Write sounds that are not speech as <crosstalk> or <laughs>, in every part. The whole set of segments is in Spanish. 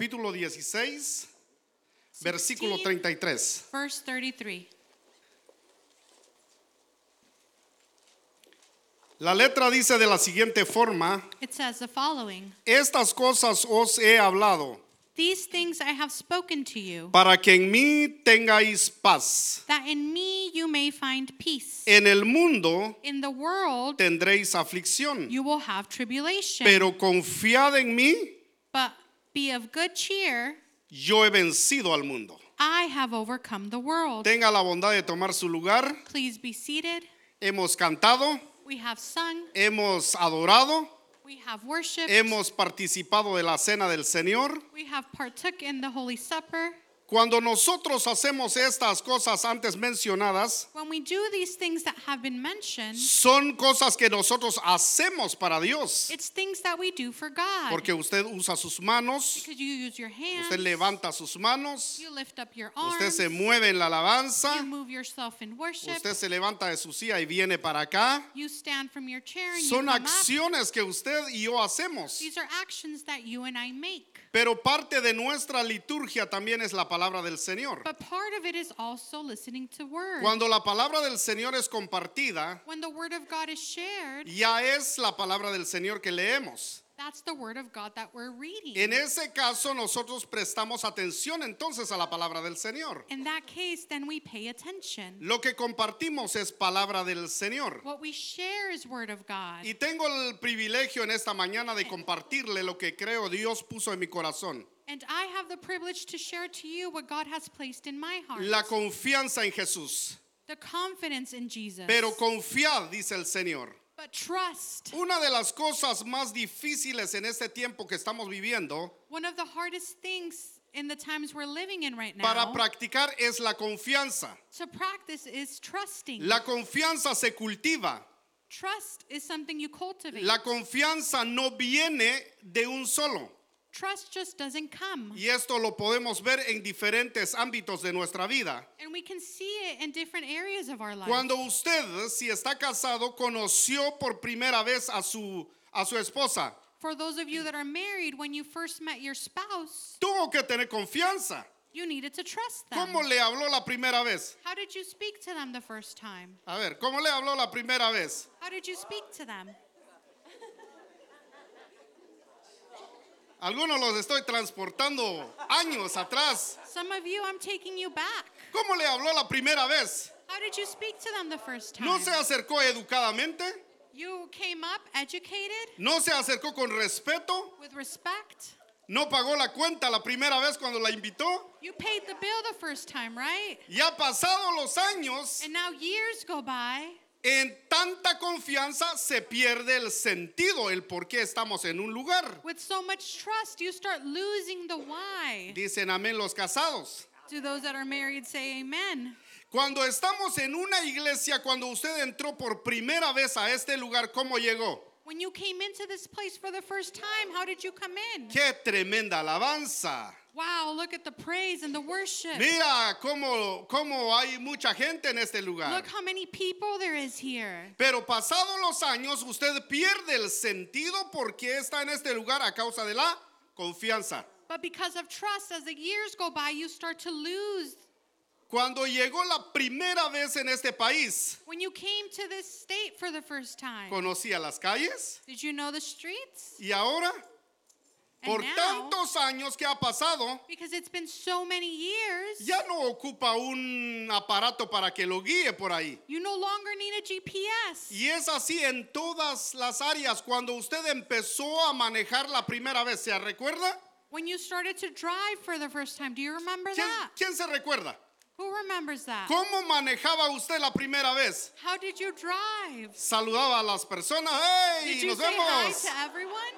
capítulo 16, versículo 33. Verse 33. La letra dice de la siguiente forma, It says the following estas cosas os he hablado, These things I have spoken to you, para que en mí tengáis paz. that in me you may find peace. En el mundo In the world tendréis aflicción, you will have tribulation. pero confiad en mí, But be of good cheer, yo he vencido al mundo. I have overcome the world. Tenga la bondad de tomar su lugar. Please be seated. Hemos cantado, We have sung, hemos adorado, we have worshiped, hemos participado de la cena del Señor. we have partook in the Holy Supper. Cuando nosotros hacemos estas cosas antes mencionadas, When we do these things that have been mentioned, son cosas que nosotros hacemos para Dios. it's things that we do for God. Porque usted usa sus manos, because you use your hands, usted levanta sus manos, you lift up your arms, usted se mueve en la you alabanza, move yourself in worship, usted se levanta de su silla y viene para acá. you stand from your chair and Son you come up. acciones que usted y yo hacemos. These are actions that you and I make. Pero parte de nuestra liturgia también es la palabra del Señor. But part of it is also listening to word. Cuando la palabra del Señor es compartida, when the word of God is shared, ya es la palabra del Señor que leemos. That's the word of God that we're reading. En ese caso nosotros prestamos atención entonces a la palabra del Señor. In that case, then we pay attention. Lo que compartimos es palabra del Señor. What we share is word of God. Y tengo el privilegio en esta mañana de compartirle lo que creo Dios puso en mi corazón. And I have the privilege to share to you what God has placed in my heart. La confianza en Jesús. the confidence in Jesus. Pero confiad, dice el Señor. But trust. Una de las cosas más difíciles en este tiempo que estamos viviendo One of the hardest things in the times we're living in right now para practicar es la confianza. to practice is trusting. La confianza se cultiva. Trust is something you cultivate. La confianza no viene de un solo. Trust just doesn't come. Y esto lo podemos ver en diferentes ámbitos de nuestra vida. And we can see it in different areas of our life. Cuando usted, si está casado, conoció por primera vez a su, a su esposa, For those of you that are married, when you first met your spouse, tuvo que tener confianza. you needed to trust them. ¿Cómo le habló la primera vez? How did you speak to them the first time? A ver, ¿cómo le habló la primera vez? How did you speak to them? Algunos los estoy transportando años atrás. Some of you, I'm taking you back. ¿Cómo le habló la primera vez? How did you speak to them the first time? ¿No se acercó educadamente? You came up educated, ¿No se acercó con respeto? with respect. ¿No pagó la cuenta la primera vez cuando la invitó? You paid the bill the first time, right? Ya pasado los años, And now years go by. En tanta confianza se pierde el sentido, el por qué estamos en un lugar. With so much trust, you start losing the why. Dicen amén los casados. Do those that are married say amen? Cuando estamos en una iglesia, cuando usted entró por primera vez a este lugar, ¿cómo llegó? When you came into this place for the first time, how did you come in? ¡Qué tremenda alabanza! Wow, look at the praise and the worship. Mira cómo, cómo hay mucha gente en este lugar. Look how many people there is here. Pero pasados los años, usted pierde el sentido porque está en este lugar a causa de la confianza. But because of trust, as the years go by, you start to lose. Cuando llegó la primera vez en este país, When you came to this state for the first time, conocía las calles did you know the streets? y ahora, por now, tantos años que ha pasado, because it's been so many years, ya no ocupa un aparato para que lo guíe por ahí. you no longer need a GPS. Y es así en todas las áreas. Cuando usted empezó a manejar la primera vez, ¿se recuerda? When you started to drive for the first time, do you remember ¿Quién, that? quién se recuerda? Who remembers that? ¿Cómo manejaba usted la primera vez? How did you drive? Saludaba a las personas, ¡hey! Did you ¡Nos say hi vemos! to everyone?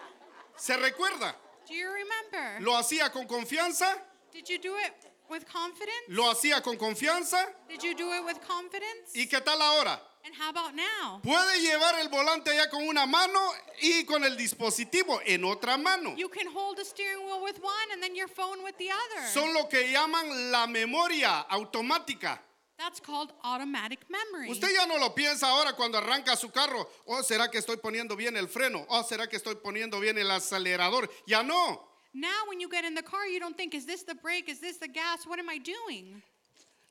¿Se recuerda? Do you remember? ¿Lo hacía con confianza? Did you do it with confidence? ¿Lo hacía con confianza? Did you do it with confidence? ¿Y qué tal ahora? And how about now? Puede llevar el volante ya con una mano y con el dispositivo en otra mano. You can hold a steering wheel with one and then your phone with the other. Son lo que llaman la memoria automática. That's called automatic memory. Usted ya no lo piensa ahora cuando arranca su carro. Oh, ¿será que estoy poniendo bien el freno? Oh, ¿será que estoy poniendo bien el acelerador? Ya no. Now, when you get in the car, you don't think, is this the brake? Is this the gas? What am I doing?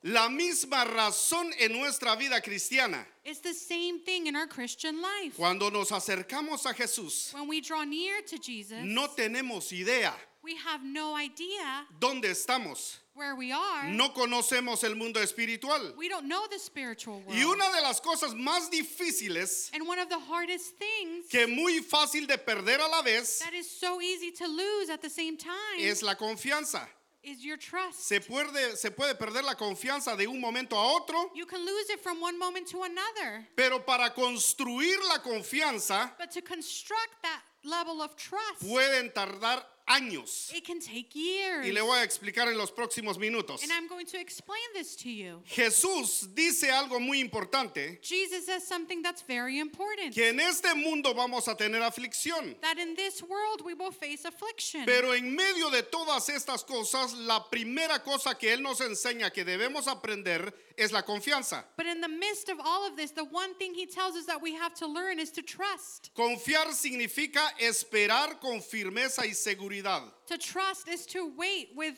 La misma razón en nuestra vida cristiana. It's the same thing in our Christian life. Cuando nos acercamos a Jesús, When we draw near to Jesus, no tenemos idea we have no idea dónde estamos. where we are. No conocemos el mundo espiritual. We don't know the spiritual world. Y una de las cosas más difíciles and one of the hardest things que muy fácil de perder a la vez that is so easy to lose at the same time es la confianza. is your trust. Se puede, se puede perder la confianza de un momento a otro, You can lose it from one moment to another. pero para construir la confianza But to construct that level of trust, pueden tardar años. it can take years. Y le voy a explicar en los próximos minutos. And I'm going to explain this to you. Jesús dice algo muy importante, Jesus says something that's very important. que en este mundo vamos a tener aflicción. That in this world we will face affliction. Pero en medio de todas estas cosas, la primera cosa que Él nos enseña que debemos aprender es la confianza. But in the midst of all of this, the one thing he tells us that we have to learn is to trust. Confiar significa esperar con firmeza y seguridad. To trust is to wait with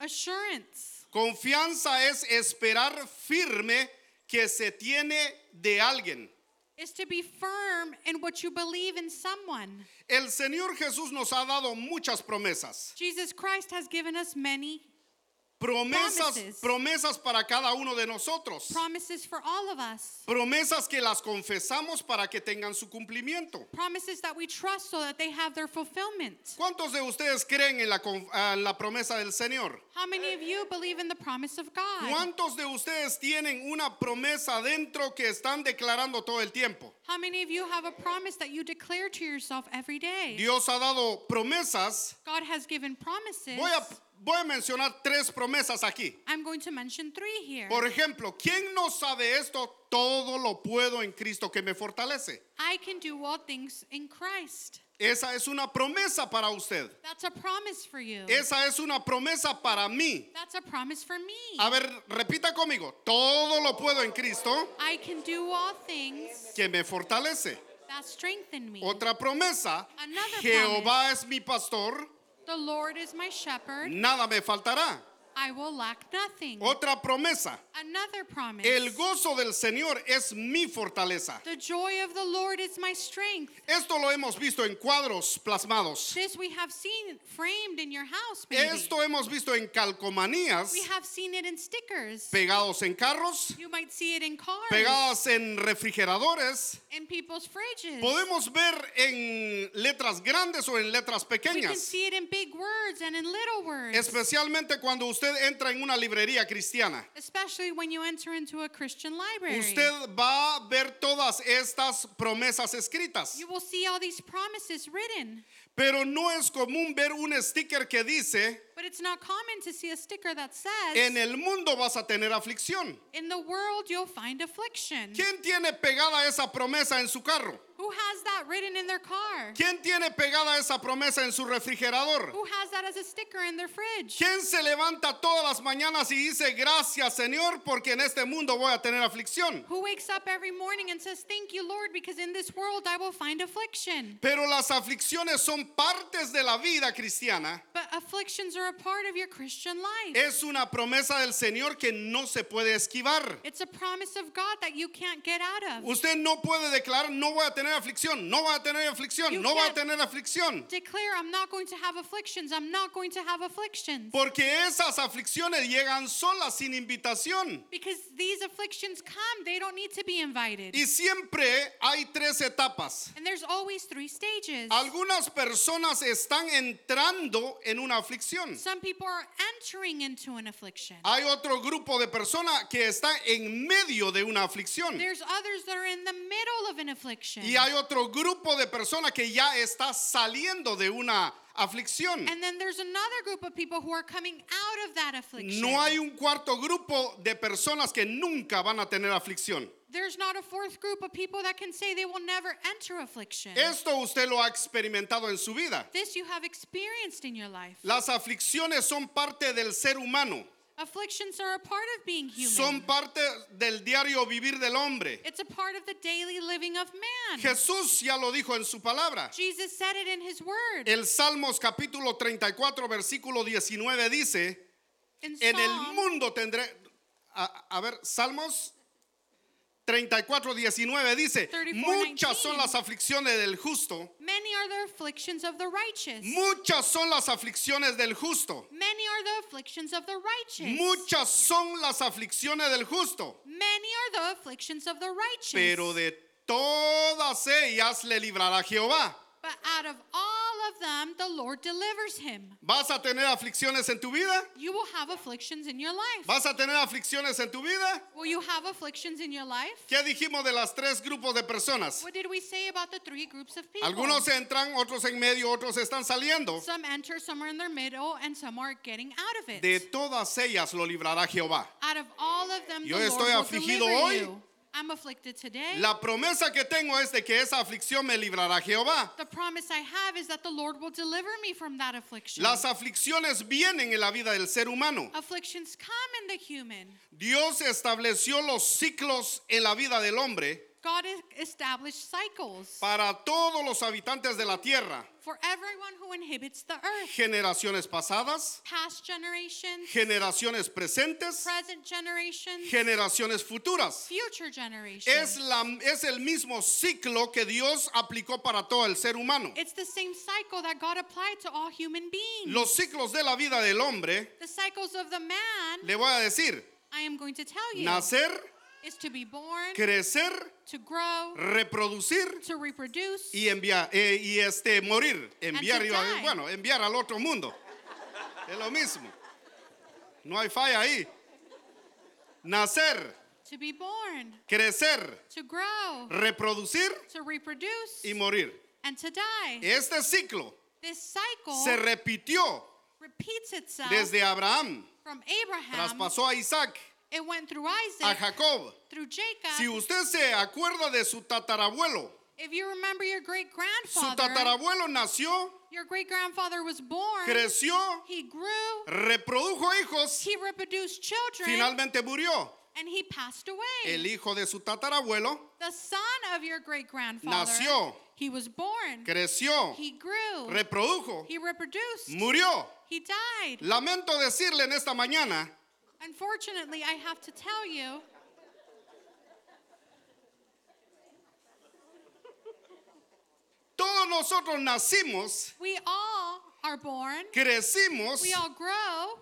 assurance. Confianza es esperar firme que se tiene de alguien. Is to be firm in what you believe in someone. El Señor Jesús nos ha dado muchas promesas. Jesus Christ has given us many Promesas, Promises. promesas para cada uno de nosotros. promises for all of us. Promesas que las confesamos para que tengan su cumplimiento. Promises that we trust so that they have their fulfillment. ¿Cuántos de ustedes creen en la, ah, la promesa del Señor? How many of you believe in the promise of God? ¿Cuántos de ustedes tienen una promesa dentro que están declarando todo el tiempo? How many of you have a promise that you declare to yourself every day? Dios ha dado promesas. God has given promises. Voy a, voy a mencionar tres promesas aquí. I'm going to mention three here. Por ejemplo, ¿quién no sabe esto? Todo lo puedo en Cristo que me fortalece. I can do all things in Christ. Esa es una promesa para usted. That's a promise for you. Esa es una promesa para mí. That's a promise for me. A ver, repita conmigo. Todo lo puedo en Cristo I can do all things que me fortalece. that strengthen me. Otra promesa. Another Jehová es mi pastor, The Lord is my shepherd. nada me faltará. I will lack nothing. Otra promesa. Another promise. El gozo del Señor es mi fortaleza. The joy of the Lord is my strength. Esto lo hemos visto en cuadros plasmados. This we have seen framed in your house, maybe. Esto hemos visto en calcomanías We have seen it in stickers. pegados en carros, You might see it in cars, pegadas en refrigeradores. in people's fridges. Podemos ver en letras grandes o en letras We can pequeñas. see it in big words and in little words. Especialmente cuando usted entra en una librería cristiana. Especially when you enter into a Christian library. Usted va a ver todas estas promesas escritas. You will see all these promises written. Pero no es común ver un sticker que dice, But it's not common to see a sticker that says, en el mundo vas a tener aflicción. In the world you'll find affliction. ¿Quién tiene pegada esa promesa en su carro? Who has that written in their car? ¿Quién tiene pegada esa promesa en su refrigerador? Who has that as a sticker in their fridge? ¿Quién se levanta todas las mañanas y dice, gracias Señor, porque en este mundo voy a tener aflicción? Who wakes up every morning and says, Thank you, Lord, because in this world I will find affliction. Pero las aflicciones son partes de la vida cristiana. But afflictions are a part of your Christian life. Es una promesa del Señor que no se puede esquivar. It's a promise of God that you can't get out of. Usted no puede declarar, no voy a tener aflicción, no voy a tener aflicción, You no voy a tener aflicción. Declare, I'm not going to have afflictions. I'm not going to have afflictions. Porque esas aflicciones llegan solas, sin invitación. Because these afflictions come, they don't need to be invited. Y siempre hay tres etapas. And there's always three stages. Algunas personas están entrando en una aflicción. Some people are entering into an affliction. Hay otro grupo de personas que está en medio de una aflicción. There's others that are in the middle of an affliction. Y hay otro grupo de personas que ya está saliendo de una aflicción. And then there's another group of people who are coming out of that affliction. No hay un cuarto grupo de personas que nunca van a tener aflicción. There's not a fourth group of people that can say they will never enter affliction. Esto usted lo ha experimentado en su vida. This you have experienced in your life. Las aflicciones son parte del ser humano. Afflictions are a part of being human. son parte del diario vivir del hombre. it's a part of the daily living of man. Jesús ya lo dijo en su palabra. Jesus said it in his word. El Salmos capítulo 34, versículo 19 dice, in en el mundo tendré, a, a ver, Salmos 34, 19 dice, 34, muchas 19. son las aflicciones del justo, many are the afflictions of the righteous. muchas son las aflicciones del justo, many are the afflictions of the righteous. muchas son las aflicciones del justo, many are the afflictions of the righteous. pero de todas ellas le librará Jehová. But out of all of them, the Lord delivers him. ¿Vas a tener aflicciones en tu vida? You will have afflictions in your life. ¿Vas a tener aflicciones en tu vida? will you have afflictions in your life? ¿Qué dijimos de las tres grupos de personas? What did we say about the three groups of people? Algunos entran, otros en medio, otros están saliendo. Some enter, some are in their middle, and some are getting out of it. De todas ellas lo librará Jehová. out of all of them, Yo the estoy Lord will afligido deliver hoy. you. I'm afflicted today. La promesa que tengo es de que esa aflicción me librará Jehová. the promise I have is that the Lord will deliver me from that affliction. Las aflicciones vienen en la vida del ser humano. Afflictions come in the human. Dios estableció los ciclos en la vida del hombre God established cycles para todos los habitantes de la tierra. for everyone who inhabits the earth. Generaciones pasadas, Past generations, generaciones presentes, present generations, generaciones futuras. future generations. Es, la, es el mismo ciclo que Dios aplicó para todo el ser humano. it's the same cycle that God applied to all human beings. Los ciclos de la vida del hombre, the cycles of the man, le voy a decir, I am going to tell you, nacer, is to be born, crecer, to grow, reproducir to reproduce, y enviar eh, y este morir, enviar die. bueno, enviar al otro mundo. Es lo mismo. No hay falla ahí. Nacer, to be born, crecer, to grow, reproducir to reproduce, y morir. and to die. Este ciclo This cycle se repitió repeats itself desde Abraham, from Abraham. traspasó a Isaac, It went through a Isaac, Jacob. through Jacob. Si usted se acuerda de su tatarabuelo, if you remember your great su grandfather, tatarabuelo nació, your great grandfather was born, creció, he grew, reprodujo hijos, he reproduced children, finalmente murió. and he passed away. El hijo de su tatarabuelo the son of your great grandfather, Nació. he was born, creció, he grew, reprodujo, he reproduced, murió. he died. Lamento decirle en esta mañana Unfortunately, I have to tell you, todos nosotros nacimos, we all are born, crecimos, we all grow,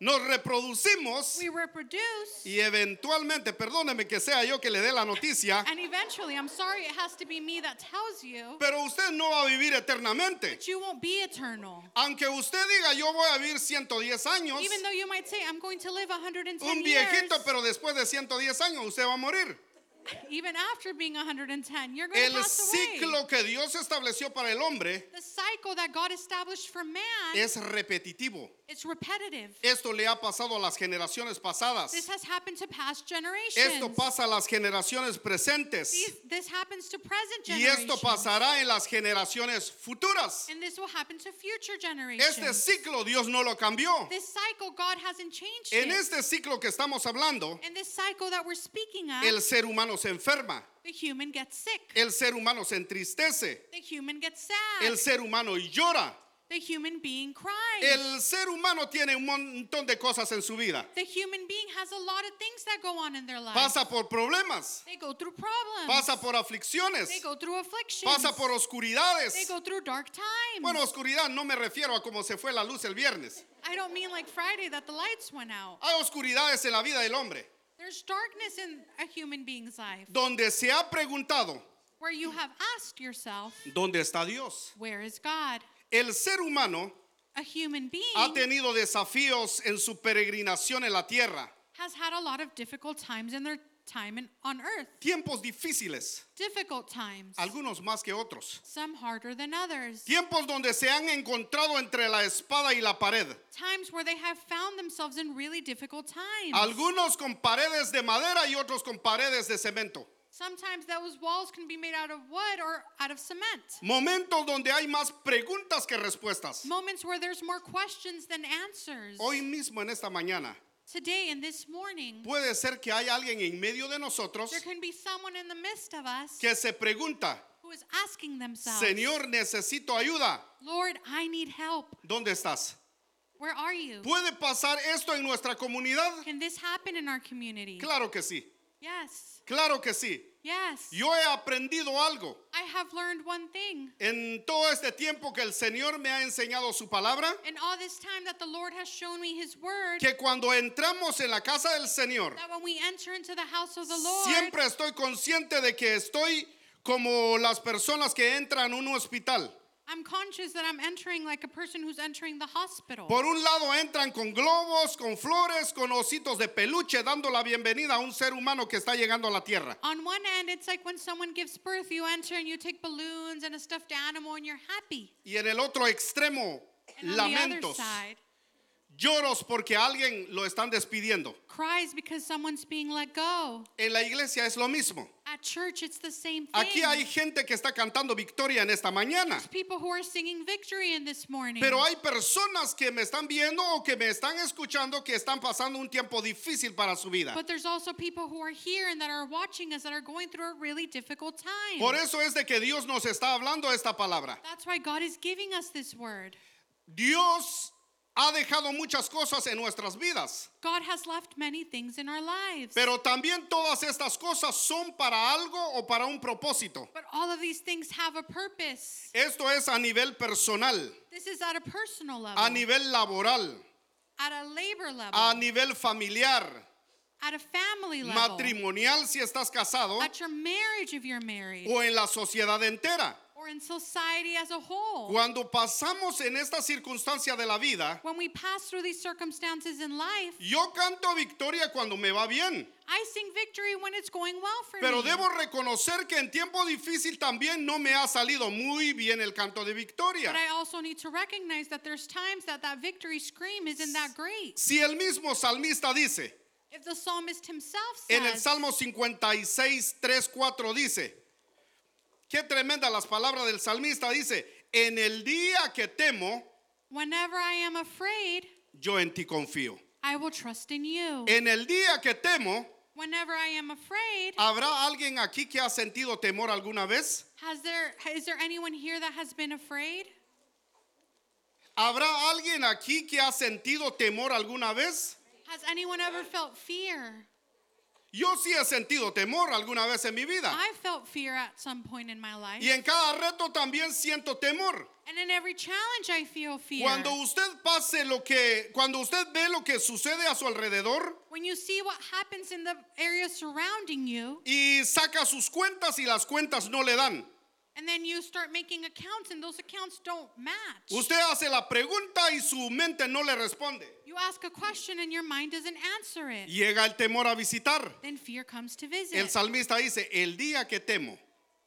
nos reproducimos we reproduce, y eventualmente, perdóneme que sea yo que le dé la noticia, and eventually, I'm sorry it has to be me that tells you, pero usted no va a vivir eternamente. but you won't be eternal. Aunque usted diga yo voy a vivir 110 años, Even though you might say, I'm going to live 110 un years, viejito, pero después de 110 años usted va a morir. <laughs> even after being 110, you're going to El pass away. ciclo que Dios estableció para el hombre The cycle that God established for man, es repetitivo. It's repetitive. Esto le ha pasado a las generaciones pasadas. This has happened to past generations. Esto pasa a las generaciones presentes. These- This happens to present Y generations. esto pasará en las generaciones futuras. And this will happen to future generations. Este ciclo Dios no lo cambió. this cycle, God hasn't changed En it. este ciclo que estamos hablando, In this cycle that we're speaking of, el ser humano se enferma, the human gets sick. el ser humano se entristece, the human gets sad. el ser humano llora, the human being cries. el ser humano tiene un montón de cosas en su vida. the human being has a lot of things that go on in their life. Pasa por problemas, they go through problems. pasa por aflicciones, they go through afflictions. pasa por they oscuridades. go through dark times. Bueno, oscuridad no me refiero a cómo se fue la luz el viernes. I don't mean like Friday that the lights went out. Hay oscuridades en la vida del hombre, There's darkness in a human being's life donde se ha preguntado, where you have asked yourself, ¿dónde está Dios? where is God? El ser humano A human being ha tenido desafíos en su peregrinación en la tierra, has had a lot of difficult times in their time in, on earth. tiempos difíciles, Difficult times. algunos más que otros, Some harder than others. tiempos donde se han encontrado entre la espada y la pared, Times where they have found themselves in really difficult times. algunos con paredes de madera y otros con paredes de cemento, Sometimes those walls can be made out of wood or out of cement. momentos donde hay más preguntas que respuestas. Moments where there's more questions than answers. Hoy mismo en esta mañana Today and this morning, puede ser que hay alguien en medio de nosotros there can be someone in the midst of us que se pregunta, who is asking themselves, Señor, necesito ayuda. Lord, I need help. ¿Dónde estás? Where are you? ¿Puede pasar esto en nuestra comunidad? Can this happen in our community? Claro que sí, Yes. claro que sí. Yes. Yo he aprendido algo I have learned one thing. en todo este tiempo que el Señor me ha enseñado su palabra, And all this time that the Lord has shown me his word, que cuando entramos en la casa del Señor, that when we enter into the house of the Lord, siempre estoy consciente de que estoy como las personas que entran a un hospital. I'm conscious that I'm entering like a person who's entering the hospital. Por un lado entran con globos, con flores, con ositos de peluche, dando la bienvenida a un ser humano que está llegando a la tierra. On one end, it's like when someone gives birth, you enter and you take balloons and a stuffed animal and you're happy. Y en el otro extremo, And lamentos, side, lloros porque alguien lo están despidiendo. cries because someone's being let go. En la iglesia es lo mismo. At church, it's the same thing. Aquí hay gente que está cantando victoria en esta mañana. There's people who are singing victory in this morning. Pero hay personas que me están viendo o que me están escuchando que están pasando un tiempo difícil para su vida. But there's also people who are here and that are watching us that are going through a really difficult time. Por eso es de que Dios nos está hablando esta palabra. That's why God is giving us this word. Dios ha dejado muchas cosas en nuestras vidas, God has left many things in our lives. pero también todas estas cosas son para algo o para un propósito. But all of these things have a purpose. Esto es a nivel personal, This is at a personal level, a nivel laboral, at a labor level, a nivel familiar, at a family level, matrimonial si estás casado at your marriage if you're married, o en la sociedad entera. Or in society as a whole. Cuando pasamos en esta circunstancia de la vida, When we pass through these circumstances in life, yo canto victoria cuando me va bien, I sing victory when it's going well for pero me. debo reconocer que en tiempo difícil también no me ha salido muy bien el canto de victoria. But I also need to recognize that there's times that that victory scream isn't that great. Si el mismo salmista dice, If the psalmist himself en el says, Salmo 56, 3, 4 dice, qué tremenda las palabras del salmista, dice, en el día que temo, Whenever I am afraid, yo en ti confío. I will trust in you. En el día que temo, Whenever I am afraid, ¿habrá alguien aquí que ha sentido temor alguna vez? has there is there anyone here that has been afraid? ¿Habrá alguien aquí que ha sentido temor alguna vez? Has anyone ever felt fear? Yo sí he sentido temor alguna vez en mi vida. I felt fear at some point in my life. Y en cada reto también siento temor. And in every challenge I feel fear. Cuando usted pase lo que, cuando usted ve lo que sucede a su alrededor when you see what happens in the area surrounding you, y saca sus cuentas y las cuentas no le dan. And then you start making accounts and those accounts don't match. Usted hace la pregunta y su mente no le responde. You ask a question and your mind doesn't answer it. Llega el temor a visitar. Then fear comes to visit. El salmista dice, el día que temo,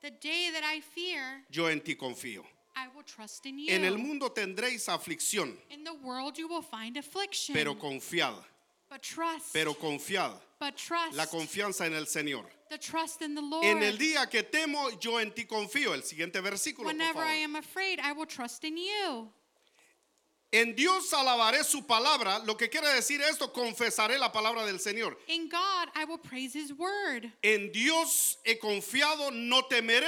the day that I fear, yo en ti confío. I will trust in you. En el mundo tendréis aflicción, In the world you will find affliction. pero confiad, but trust. pero confiad. but trust. La confianza en el Señor. The trust in the Lord. En el día que temo, yo en ti confío. El siguiente versículo, por Whenever I favor. am afraid, I will trust in you. En Dios alabaré su palabra. Lo que quiere decir esto, confesaré la palabra del Señor. In God, I will praise His word. En Dios he confiado, no temeré.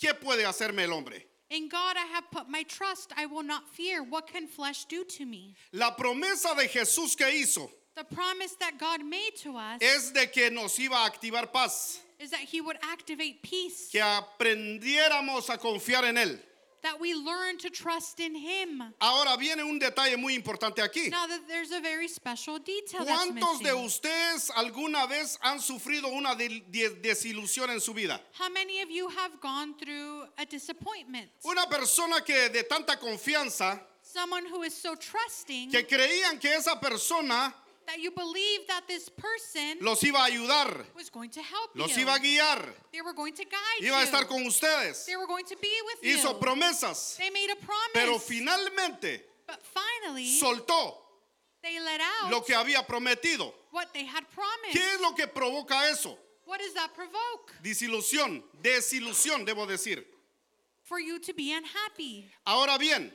¿Qué puede hacerme el hombre? In God, I have put my trust. I will not fear. What can flesh do to me? La promesa de Jesús que hizo The promise that God made to us es de que nos iba a activar paz, is that He would activate peace, que aprendiéramos a confiar en Él. that we learn to trust in Him. Ahora viene un detalle muy importante aquí. Now, that there's a very special detail that's ¿Cuántos de missing. ustedes alguna vez han sufrido una de- de- desilusión en su vida? How many of you have gone through a disappointment? Una persona que de tanta confianza, Someone who is so trusting que creían que esa persona that you believe that this person los iba a ayudar, was going to help los you. iba a guiar, They were going to guide iba a you. estar con ustedes. They were going to be with Hizo you. promesas, They made a promise. pero finalmente but finally, soltó they let out lo que había prometido. what they had promised. ¿Qué es lo que provoca eso? What does that provoke? Desilusión, desilusión, debo decir. For you to be unhappy. Ahora bien,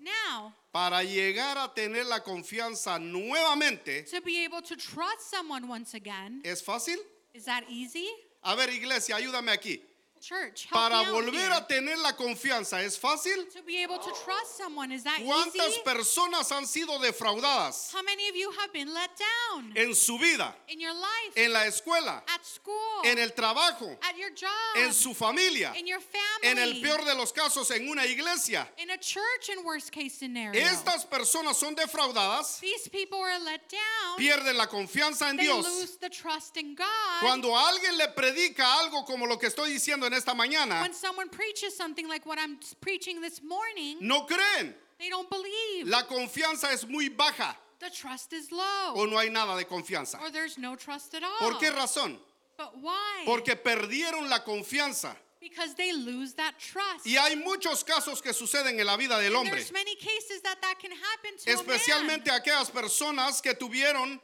Now, para llegar a tener la confianza nuevamente, to be able to trust someone once again, ¿es fácil? is that easy? A ver, iglesia, ayúdame aquí. Church, Para volver a tener la confianza, ¿es fácil? To be able to trust someone, is that ¿Cuántas easy? personas han sido defraudadas How many of you have been let down en su vida, in your life, en la escuela, at school, en el trabajo, at your job, en su familia, in your en el peor de los casos, en una iglesia? in a church in worst case scenario? Estas personas son defraudadas, These people are let down. pierden la confianza en They Dios. lose the trust in God. Cuando alguien le predica algo como lo que estoy diciendo en esta mañana, when someone preaches something like what I'm preaching this morning, no creen. they don't believe. La confianza es muy baja the trust is low. o no hay nada de confianza. or there's no trust at all. ¿Por qué razón? But why? Porque perdieron la confianza. because they lose that trust. Y hay muchos casos que suceden en la vida del And hombre, many cases that that can happen to a especialmente man. aquellas personas que tuvieron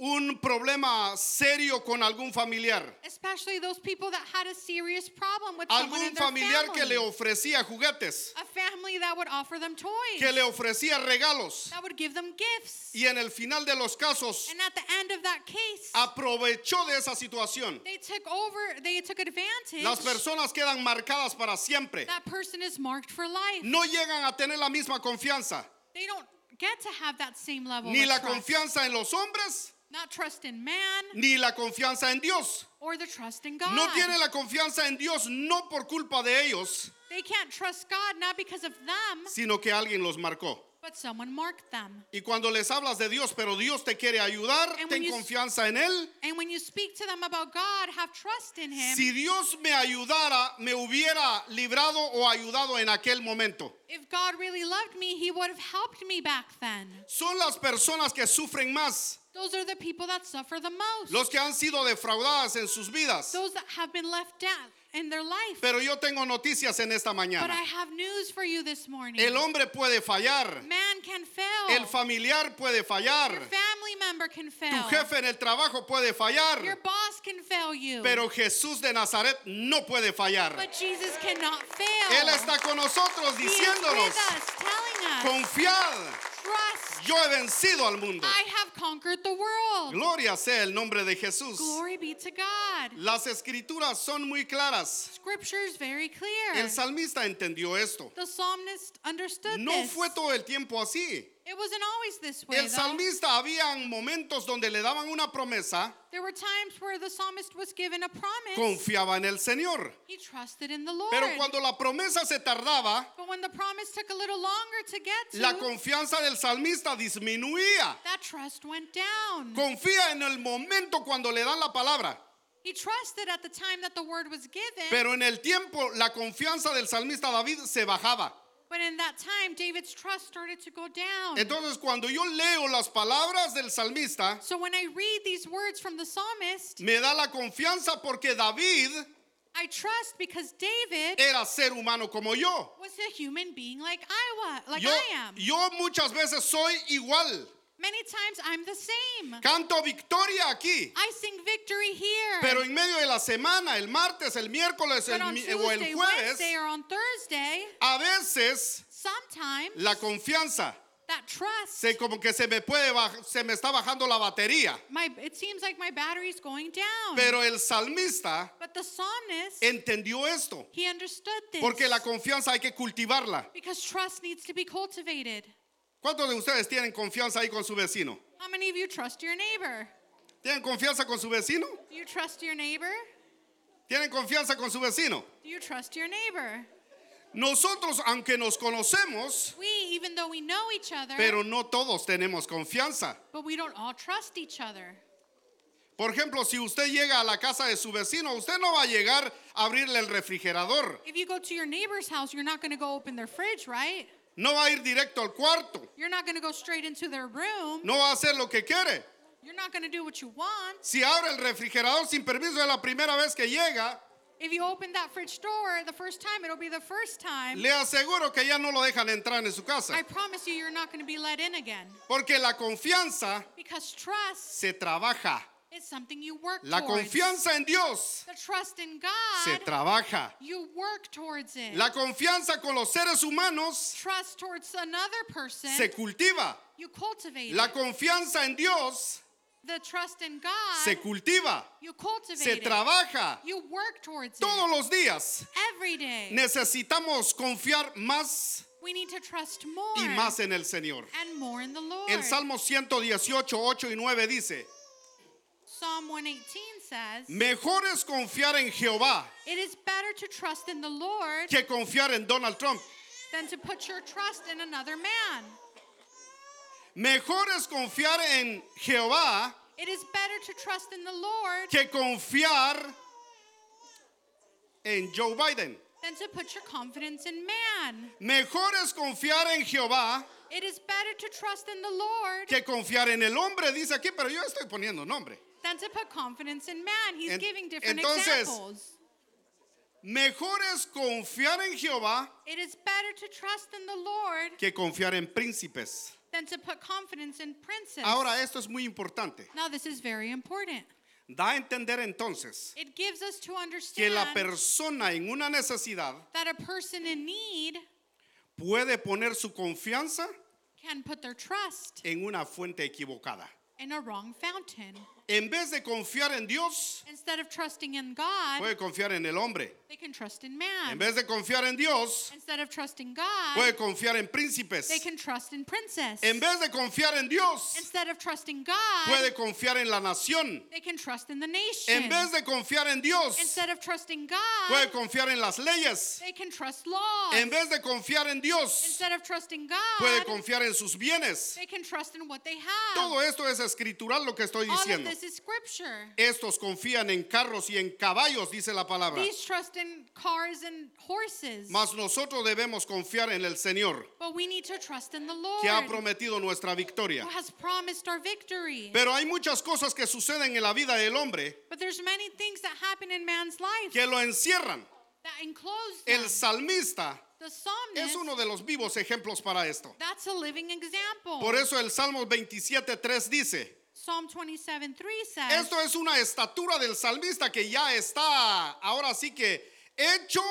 un problema serio con algún familiar. Especially those people that had a serious problem with someone Algún in their familiar que family. le ofrecía juguetes, a family that would offer them toys. que le ofrecía regalos. that would give them gifts. Y en el final de los casos And at the end of that case, aprovechó de esa situación. they took over, they took advantage. Las personas quedan marcadas para siempre. that person is marked for life. No llegan a tener la misma confianza, They don't get to have that same level ni of la trust. confianza en los hombres, Not trust in man ni la confianza en Dios. or the trust in God. No tienen la confianza en Dios no por culpa de ellos, They can't trust God not because of them, sino que alguien los marcó. but someone marked them. Y cuando les hablas de Dios, pero Dios te quiere ayudar, And ten you- confianza en Él. And when you speak to them about God, have trust in Him. Si Dios me ayudara, me hubiera librado o ayudado en aquel momento. If God really loved me, He would have helped me back then. Son las personas que sufren más, Those are the people that suffer the most. los que han sido defraudadas en sus vidas. Those that have been left down in their life. Pero yo tengo noticias en esta But I mañana. have news for you this morning. El hombre puede fallar, Man can fail. el familiar puede Your fallar, family member can tu fail. jefe en el trabajo puede Your fallar, boss can fail you. pero Jesús de Nazaret no puede fallar. but Jesus cannot fail. Él está con nosotros He is diciéndonos, with us, telling us, confiad, trust. yo he vencido al mundo. I have conquered the world. Gloria sea el nombre de Jesús. Glory be to God. Las escrituras son muy claras. Scripture is very clear. El salmista entendió esto. the psalmist understood No this. fue todo el tiempo así. It wasn't always this way. El though. salmista habían momentos donde le daban una promesa, There were times where the psalmist was given a promise. confiaba en el Señor. He trusted in the Lord. Pero cuando la promesa se tardaba, but when the promise took a little longer to get to, la confianza del salmista disminuía. that trust went down. Confía en el momento cuando le dan la palabra. He trusted at the time that the word was given. Pero en el tiempo la confianza del salmista David se bajaba. But in that time, David's trust started to go down. Entonces cuando yo leo las palabras del salmista, so when I read these words from the psalmist, me da la confianza porque David I trust because David era ser humano como yo. was a human being like I was, like Yo, I am. yo muchas veces soy igual. Many times I'm the same. Canto victoria aquí. I sing victory here. Pero en medio de la semana, el martes, el miércoles el o el jueves, or on Thursday, a veces sometimes la confianza that trust, se como que se me puede se me está bajando la batería. my it seems like my battery's going down. Pero el salmista but the psalmist, entendió esto, he understood this. porque la confianza hay que cultivarla. because trust needs to be cultivated. ¿Cuántos de ustedes tienen confianza ahí con su vecino? How many of you trust your neighbor? ¿Tienen confianza con su vecino? Do you trust your neighbor? ¿Tienen confianza con su vecino? Do you trust your neighbor? Nosotros, aunque nos conocemos, We, even though we know each other, pero no todos tenemos confianza. but we don't all trust each other. Por ejemplo, si usted llega a la casa de su vecino, usted no va a llegar a abrirle el refrigerador. If you go to your neighbor's house, you're not going to go open their fridge, right? No va a ir directo al cuarto. You're not going to go straight into their room. No va a hacer lo que quiere. You're not going to do what you want. Si abre el refrigerador sin permiso es la primera vez que llega, If you open that fridge door the first time, it'll be the first time. le aseguro que ya no lo dejan entrar en su casa. I promise you, you're not going to be let in again. Porque la confianza Because trust, se trabaja. It's something you work La towards. confianza en Dios The trust in se God, trabaja. you work towards it. La confianza con los seres humanos trust towards another person, se cultiva. you cultivate La it. confianza en Dios The trust in God, se cultiva, you cultivate se it. trabaja You work towards todos it los días. every day. Necesitamos confiar más we need to trust more y más en el Señor. and more in the Lord. En Salmo 118, 8 y 9 dice, Psalm 118 says, mejor es confiar en Jehová It is better to trust in the Lord que confiar en Donald Trump. than to put your trust in another man. Mejor es confiar en Jehová It is better to trust in the Lord que confiar en Joe Biden. than to put your confidence in man. Mejor es confiar en Jehová It is better to trust in the Lord que confiar en el hombre, dice aquí, pero yo estoy poniendo nombre. Than to put confidence in man. He's En- giving different entonces- examples. Mejor es confiar en Jehová It is better to trust in the Lord que confiar en príncipes. than to put confidence in princes. Ahora, esto es muy importante. now, this is very important. Da a entender entonces It gives us to que la persona en una necesidad that a person in need puede poner su confianza can put their trust en una fuente equivocada. in a wrong fountain. En vez de confiar en Dios, Instead of trusting in God, puede confiar en el hombre. they can trust in En man. vez de confiar en Dios, Instead of trusting God, puede confiar en príncipes. they can trust in princes. En vez de confiar en Dios, Instead of trusting God, puede confiar en la nación. they can trust in the nation. En vez de confiar en Dios, Instead of trusting puede God, confiar en las leyes. they can trust laws. En vez de confiar en Dios, Instead of trusting puede God, confiar en sus bienes. they can trust in what they have. Todo esto es escritural lo que estoy diciendo. This is scripture. Estos confían en carros y en caballos, dice la palabra. These trust in cars and horses. Mas nosotros debemos confiar en el Señor, But we need to trust in the Lord que ha prometido nuestra victoria. who has promised our victory. Pero hay muchas cosas que suceden en la vida del hombre But there's many things that happen in man's life que lo encierran. that enclose them. El salmista the es uno de los vivos ejemplos para esto. that's a living example. Por eso el Salmo 27.3 dice, Psalm 27 3 says, esto es una estatura del salmista que ya está ahora sí que hecho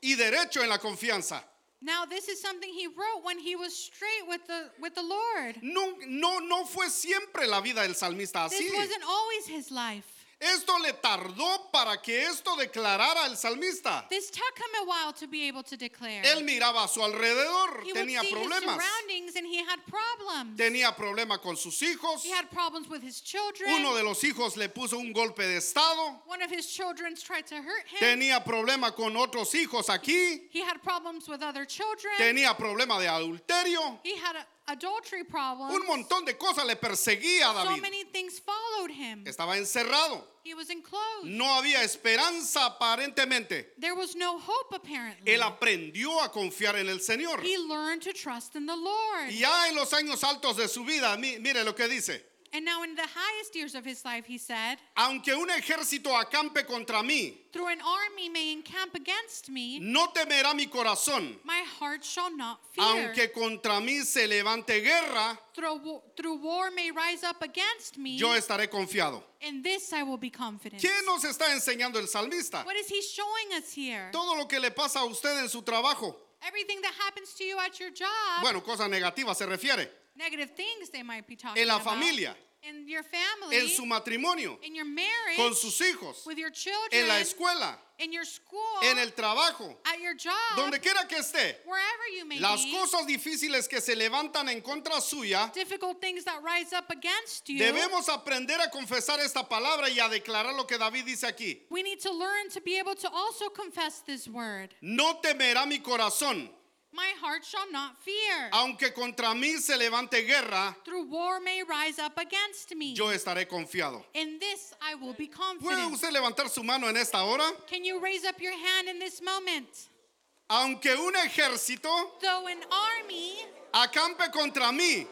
y derecho en la confianza. Now this is something he wrote when he was straight with the with the Lord. No, no, no fue siempre la vida del salmista así. This wasn't always his life. Esto le tardó para que esto declarara el salmista. This took him a while to be able to declare. Él miraba a su alrededor, he would tenía see his problemas. surroundings and he had problems. Tenía problema con sus hijos. He had problems with his children. Uno de los hijos le puso un golpe de estado. One of his children tried to hurt him. Tenía problema con otros hijos aquí. he had problems with other children. Tenía problema de adulterio. he had a, adultery problems. Un montón de cosas le perseguía a so David. many things followed him. Estaba encerrado. He was enclosed. No había esperanza aparentemente. There was no hope apparently. Él aprendió a confiar en el Señor. he learned to trust in the Lord. Ya en los años altos de su vida, mi- mire lo que dice. And now in the highest years of his life, he said, Aunque un ejército acampe contra mí, Through an army may encamp against me, no temerá mi corazón. my heart shall not fear. Aunque contra mí se levante guerra, through, through war may rise up against me, yo estaré confiado. in this I will be confident. ¿Qué nos está enseñando el salmista? What is he showing us here? Todo lo que le pasa a usted en su trabajo. Everything that happens to you at your job, Bueno, cosas negativas se refiere. Negative things they might be talking En la about. familia, in your family, en su matrimonio, in your marriage, con sus hijos, with your children, en la escuela, in your school, en el trabajo, at your job, donde quiera que esté. wherever you may Las cosas difíciles que se levantan en contra suya, difficult things that rise up against you. debemos aprender a confesar esta palabra y a declarar lo que David dice aquí. we need to learn to be able to also confess this word. No temerá mi corazón, My heart shall not fear. aunque contra mí se levante guerra, Through war may rise up against me. yo estaré confiado. In this I will be ¿Puede confident. usted levantar su mano en esta hora? Can you raise up your hand in this moment? Aunque un ejército Though an army acampe contra mí,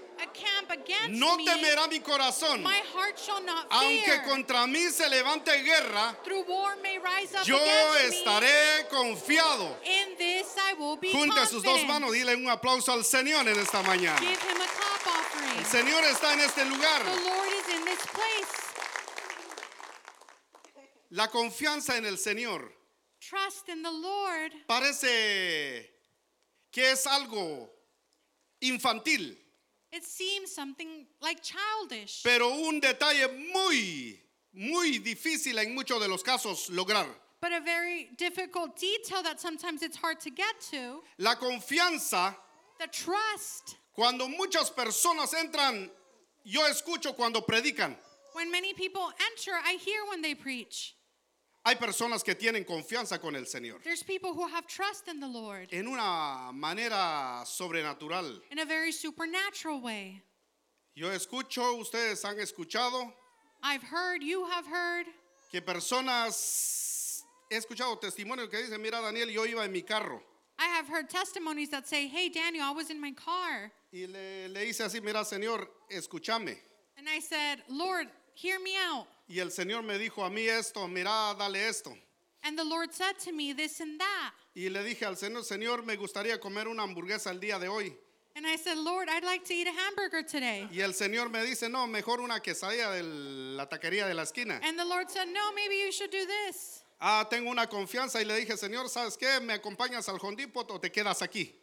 no me, temerá mi corazón. my heart shall not Aunque contra mí se levante guerra, Through war may rise up yo estaré confiado. me. In this I will be Junte sus dos manos, dile un aplauso al Señor en esta mañana. Give him a clap offering. El Señor está en este lugar. The Lord is in this place. La confianza en el Señor Trust in the Lord parece que es algo infantil, It seems something like childish, pero un detalle muy, muy difícil en muchos de los casos lograr. but a very difficult detail that sometimes it's hard to get to. La confianza, The trust. cuando muchas personas entran, yo escucho cuando predican. When many people enter, I hear when they preach. Hay personas que tienen confianza con el Señor There's people who have trust in the Lord en una manera sobrenatural. in a very supernatural way. Yo escucho, ustedes han escuchado I've heard, you have heard, que personas, he escuchado testimonios que dicen, mira Daniel, yo iba en mi carro I have heard testimonies that say, Hey, Daniel, I was in my car. y le, le hice así, mira Señor, escúchame. And I said, Lord, hear me out. Y el Señor me dijo a mí esto, mira, dale esto. And the Lord said to me this and that. Y le dije al Señor, Señor, me gustaría comer una hamburguesa el día de hoy. And I said, Lord, I'd like to eat a hamburger today. Y el Señor me dice, no, mejor una quesadilla de la taquería de la esquina. And the Lord said, No, maybe you should do this. Ah, tengo una confianza y le dije, Señor, ¿sabes qué? ¿Me acompañas al Home Depot o te quedas aquí?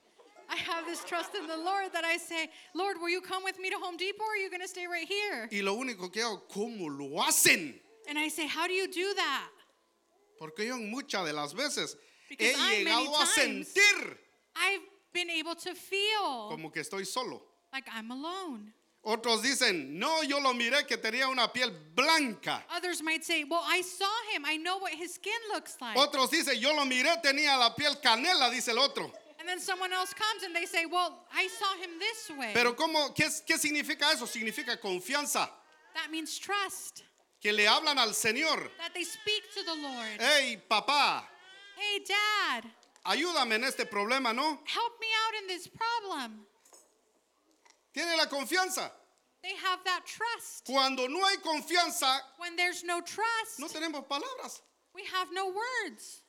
I have this trust in the Lord that I say, Lord, will you come with me to Home Depot or are you going to stay right here? Y lo único que hago, ¿cómo lo hacen? And I say, How do you do that? Porque yo muchas de las veces he Because I, many llegado a times- sentir I've been able to feel como que estoy solo. like I'm alone. Otros dicen, no, yo lo miré que tenía una piel blanca. Others might say, Well, I saw him. I know what his skin looks like. Otros dicen, yo lo miré, tenía la piel canela, dice el otro. And then someone else comes and they say, Well, I saw him this way. Pero ¿cómo, qué, qué significa eso? Significa confianza. that means trust. Que le hablan al Señor. That they speak to the Lord. Hey, papá, Hey, Dad, ayúdame en este problema, ¿no? help me out in this problem. Tiene la confianza. They have that trust. Cuando no hay confianza, When there's no trust, no tenemos palabras. we have no words.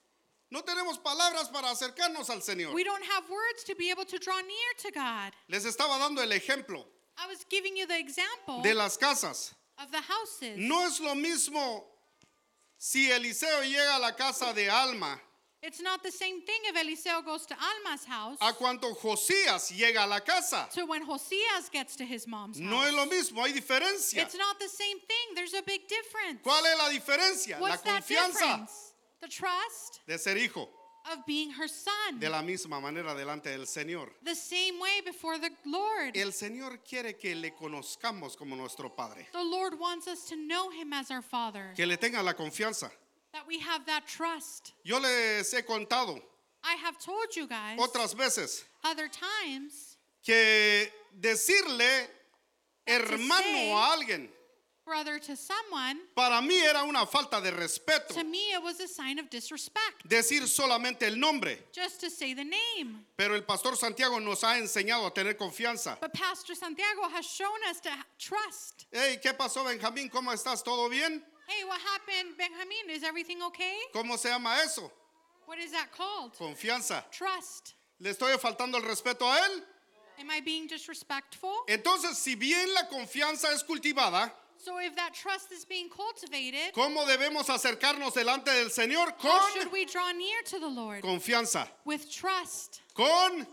No tenemos palabras para acercarnos al Señor. We don't have words to be able to draw near to God. Les estaba dando el ejemplo I was giving you the example de las casas. of the houses. No es lo mismo si Eliseo llega a la casa de Alma It's not the same thing if Eliseo goes to Alma's house a cuanto Josías llega a la casa. to when Josias gets to his mom's No house. es lo mismo, hay diferencia. It's not the same thing. There's a big difference. ¿Cuál es la diferencia? La What's that confianza difference? The trust de ser hijo of being her son. de la misma manera delante del Señor. the same way before the Lord. El Señor quiere que le conozcamos como nuestro Padre, the Lord wants us to know him as our Father. que le tenga la confianza. That we have that trust. Yo les he contado I have told you guys otras veces other times, que decirle That to hermano say- a alguien brother to someone, para mí era una falta de respeto. to me it was a sign of disrespect. Decir solamente el nombre. Just to say the name. Pero el pastor Santiago nos ha enseñado a tener confianza. But Pastor Santiago has shown us to ha- trust. Hey, ¿qué pasó Benjamín? ¿Cómo estás? ¿Todo bien? Hey, what happened, Benjamin? Is everything okay? ¿Cómo se llama eso? What is that called? Confianza. Trust. ¿Le estoy faltando el respeto a él? Am I being disrespectful? Entonces, si bien la confianza es cultivada, So if that trust is being cultivated, ¿cómo debemos acercarnos delante del Señor? how should Con we draw near to the Lord? confianza. With trust. Con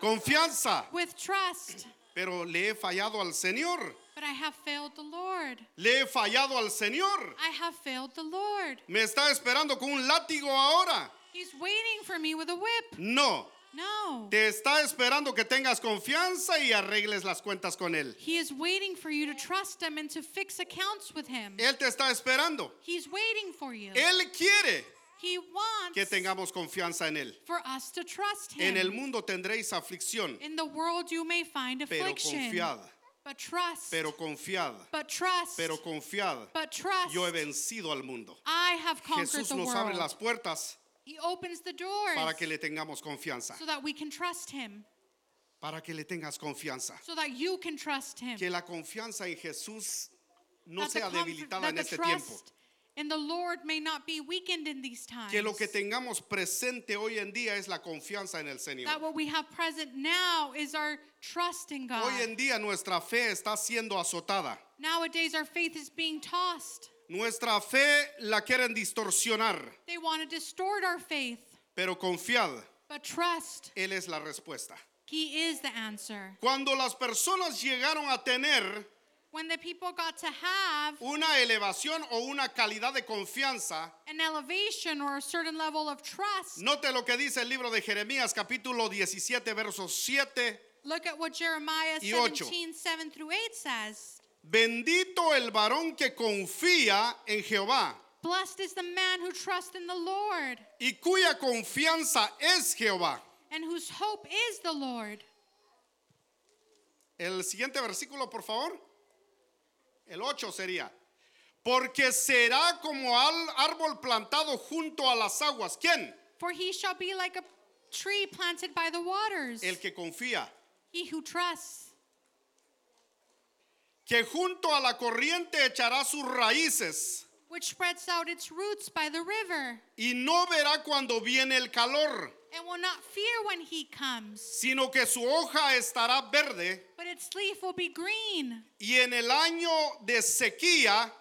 confianza. With trust. Pero le he fallado al Señor. But I have failed the Lord. Le he fallado al Señor. I have failed the Lord. Me está esperando con un látigo ahora. He's waiting for me with a whip. No. No. Te está esperando que tengas confianza y arregles las cuentas con Él. He is waiting for you to trust him and to fix accounts with him. Él te está esperando. He's waiting for you. Él quiere He wants que tengamos confianza en Él. for us to trust En el him. mundo tendréis aflicción, In the world you may find pero affliction. confiad, But trust. pero confiad, But trust. pero confiad. But trust. Yo he vencido al mundo. I have conquered Jesús the nos world. abre las puertas He opens the doors para que le tengamos confianza. so that we can trust him. Para que le tengas confianza. So that you can trust him. Que la confianza en Jesús no that the sea comfort- debilitada en the este tiempo. trust in the Lord may not be weakened in these times. Que lo que tengamos presente hoy en día es la confianza en el Señor. that what we have present now is our trust in God. Hoy en día nuestra fe está siendo azotada. Nowadays our faith is being tossed. Nuestra fe la quieren distorsionar, They want to distort our faith. pero confiad, But trust, Él es la respuesta. He is the answer. Cuando las personas llegaron a tener When the people got to have una elevación o una calidad de confianza, an elevation or a certain level of trust, note lo que dice el libro de Jeremías capítulo 17 versos 7. look at what Jeremiah Y ocho. 17, 7 through 8 says. Bendito el varón que confía en Jehová Blessed is the man who trusts in the Lord y cuya confianza es Jehová. and whose hope is the Lord. El siguiente versículo, por favor. El 8 sería. Porque será como al árbol plantado junto a las aguas. ¿Quién? For he shall be like a tree planted by the waters, El que confía. he who trusts, Que junto a la corriente echará sus raíces which spreads out its roots by the river, y no verá cuando viene el calor, and will not fear when he comes, sino que su hoja estará verde but its leaf will be green, y en el año de sequía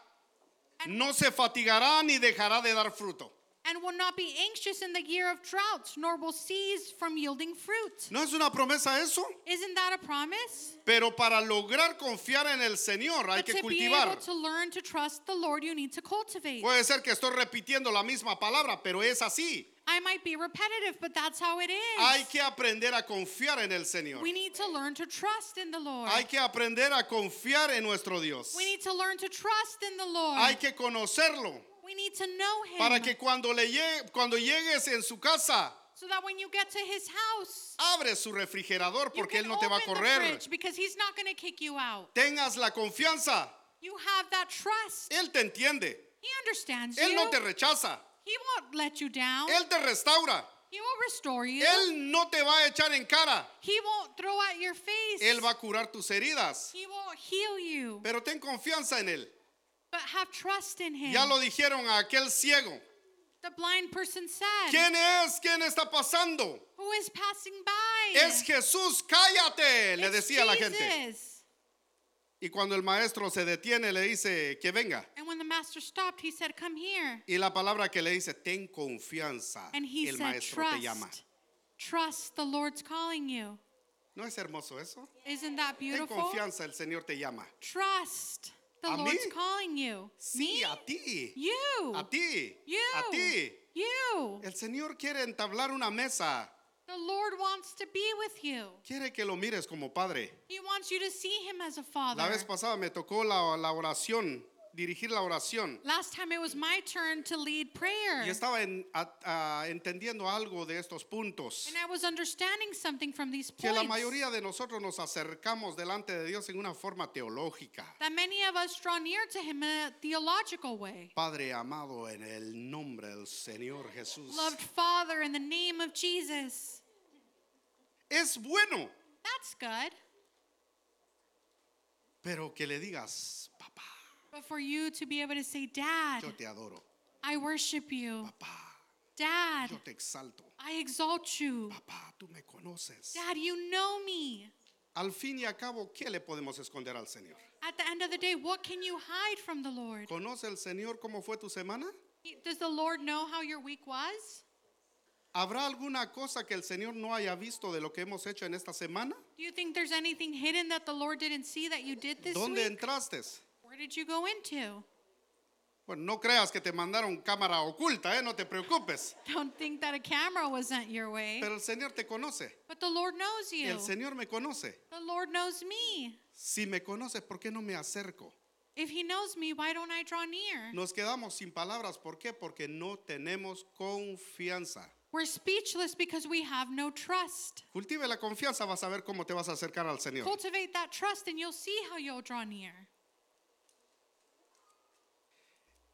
no se fatigará ni dejará de dar fruto. And will not be anxious in the year of drought, nor will cease from yielding fruit. ¿No es una promesa eso? Isn't that a promise? Pero para lograr confiar en el Señor hay But que to be cultivar. able to learn to trust the Lord, you need to cultivate. Puede ser que estoy repitiendo la misma palabra, pero es así. I might be repetitive, but that's how it is. Hay que aprender a confiar en el Señor. We need to learn to trust in the Lord. Hay que aprender a confiar en nuestro Dios. We need to learn to trust in the Lord. Hay que conocerlo we need to know Him. para que cuando le llegue, cuando llegues en su casa, so that when you get to His house, abre su refrigerador porque él no te va a correr. because He's not going to kick you out. Tengas la confianza. You have that trust. Él te entiende. He understands Él you. no te rechaza. he won't let you down. Él te restaura. he will restore you. Él no te va a echar en cara. he won't throw at your face. Él va a curar tus heridas. he will heal you. Pero ten confianza en Él. But have trust in Him. Ya lo dijeron a aquel ciego. the blind person said, ¿Quién es? ¿Quién está pasando? Who is passing by? Es Jesús, cállate, le It's decía la gente. Jesus. Y cuando el maestro se detiene, le dice que venga. And when the master stopped, he said, Come here. Y la palabra que le dice, ten confianza, And he el said, maestro te llama. Trust. Trust the Lord's calling you. ¿No es hermoso eso? Isn't that Ten beautiful? confianza, el Señor te llama. Trust. The ¿A Lord's mí? calling you. Sí, Me? a ti. You. A ti. You. A ti. You. El Señor quiere entablar una mesa. The Lord wants to be with you. Quiere que lo mires como padre. He wants you to see him as a father. La vez pasada me tocó la, la oración, dirigir la oración. Last time it was my turn to lead prayer. Y estaba en- a- a- entendiendo algo de estos puntos. And I was understanding something from these Que points. la mayoría de nosotros nos acercamos delante de Dios en una forma teológica. that many of us draw near to him in a theological way. Padre amado, en el nombre del Señor Jesús. Loved Father, in the name of Jesus. Es bueno, That's good. pero que le digas, But for you to be able to say, Dad, yo te adoro. I worship you. Papá, Dad, yo te exalto. I exalt you. Papá, tú me conoces. Dad, you know me. Al fin y a cabo, ¿qué le podemos esconder al Señor? At the end of the day, what can you hide from the Lord? ¿Conoce el Señor cómo fue tu semana? Does the Lord know how your week was? ¿Habrá alguna cosa que el Señor no haya visto de lo que hemos hecho en esta semana? Do you think there's anything hidden that the Lord didn't see that you did this ¿Dónde week? entraste? Did you go into? Bueno, no creas que te mandaron cámara oculta, ¿eh? no te preocupes. Don't think that a camera was sent your way. Pero el Señor te conoce. But the Lord knows you. El Señor me conoce. The Lord knows me. Si me conoce, ¿por qué no me acerco? If He knows me, why don't I draw near? Nos quedamos sin palabras. ¿Por qué? Porque no tenemos confianza. We're speechless because we have no trust. Cultive la confianza, vas a ver cómo te vas a acercar al Señor. Cultivate that trust and you'll see how you'll draw near.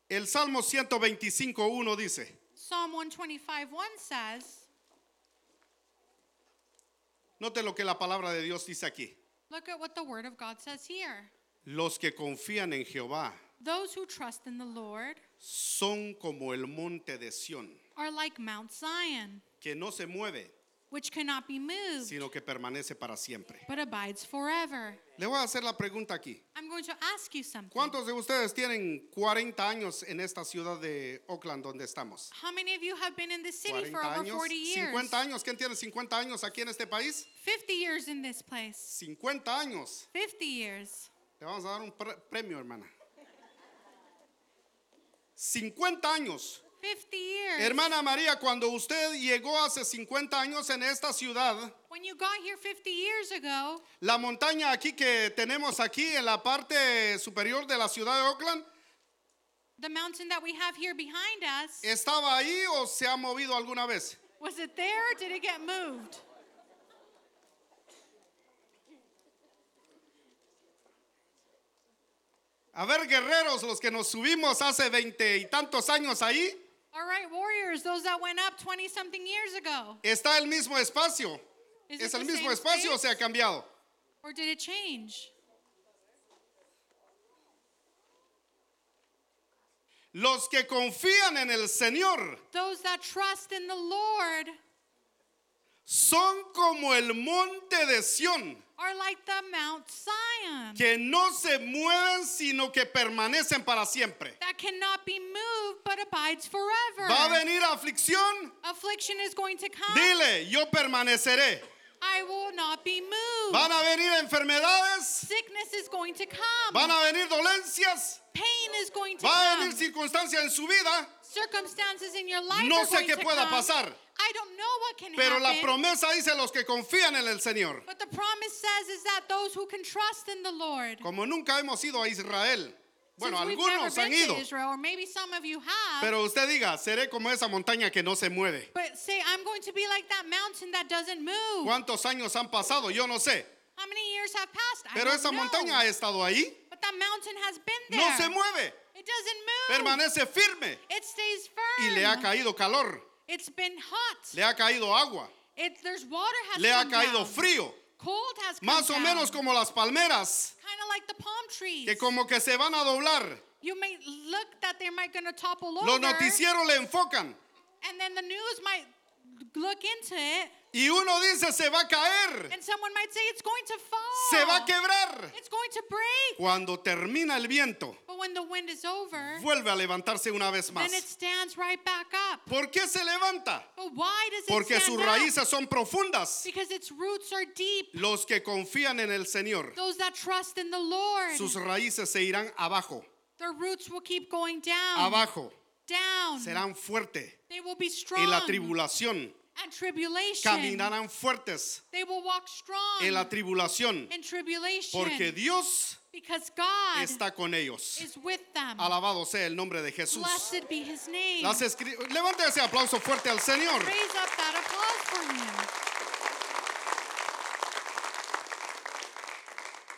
El Salmo 125.1 dice, Psalm 125 1 says, note lo que la palabra de Dios dice aquí. Look at what the Word of God says here. Los que confían en Jehová Those who trust in the Lord son como el monte de Sión, are like Mount Zion, que no se mueve which cannot be moved, sino que permanece para siempre. but abides forever. Le voy a hacer la pregunta aquí. I'm going to ask you something. ¿Cuántos de ustedes tienen 40 años en esta ciudad de Oakland donde estamos? How many of you have been in this city 40 for over años, 40 years? 50 años. ¿Quién tiene 50 años aquí en este país? 50 years in this place. 50 años. 50 years. Le vamos a dar un pre- premio, hermana. 50 años. 50 years. Hermana María, cuando usted llegó hace 50 años en esta ciudad, When you got here 50 years ago, la montaña aquí que tenemos aquí en la parte superior de la ciudad de Oakland, the mountain that we have here behind us, ¿estaba ahí o se ha movido alguna vez? was it there or did it get moved? A ver, guerreros, los que nos subimos hace veinte y tantos años ahí, All right, warriors, those that went up 20 something years ago. está el mismo espacio. Is ¿Es el mismo espacio o se ha cambiado? Or did it change? Los que confían en el Señor Those that trust in the Lord son como el monte de Sión, are like the Mount Zion que no se mueven sino que permanecen para siempre. that cannot be moved but abides forever. Va a venir aflicción, Affliction is going to come. dile, yo permaneceré. I will not be moved. Van a venir enfermedades, Sickness is going to come. van a venir dolencias, Pain is going to va a come. venir circunstancias en su vida, Circumstances in your life No are sé going qué to pueda come. pasar. What can pero la promesa dice los que confían en el Señor. but the promise says is that those who can trust in the Lord. Como nunca hemos ido a Israel. Bueno, Since algunos han ido, Israel, or maybe some of you have. pero usted diga, seré como esa montaña que no se mueve. but say, I'm going to be like that mountain that doesn't move. ¿Cuántos años han pasado? Yo no sé. How many years have passed? I Pero don't esa know. montaña ha estado ahí. But that mountain has been there. No se mueve. It doesn't move. Permanece firme. It stays Y firm. le ha caído calor. It's been hot. Le ha caído agua. It, there's water has Le ha come caído down. frío. Cold has come Más o down. menos como las palmeras. Kind of like the palm trees. Que como que se van a doblar. You may look that they might gonna topple Los over. noticieros le enfocan. And then the news might look into it. Y uno dice, se va a caer. And someone might say it's going to fall. Se va a quebrar. It's going to break. Cuando termina el viento, But when the wind is over, vuelve a levantarse una vez más. then it stands right back up. ¿Por qué se levanta? But why does it Porque stand sus up? raíces son profundas. Because its roots are deep. Los que confían en el Señor, Those that trust in the Lord, sus raíces se irán abajo, their roots will keep going down. abajo. Down. Serán fuertes They will be strong. en la tribulación. And tribulation. Caminarán fuertes They will walk strong en la tribulación. in tribulation. Porque Dios because God está con ellos. is with them. Alabado sea el nombre de Jesús. Blessed be his name. Las Levante ese aplauso fuerte al Señor. Raise up that applause for him.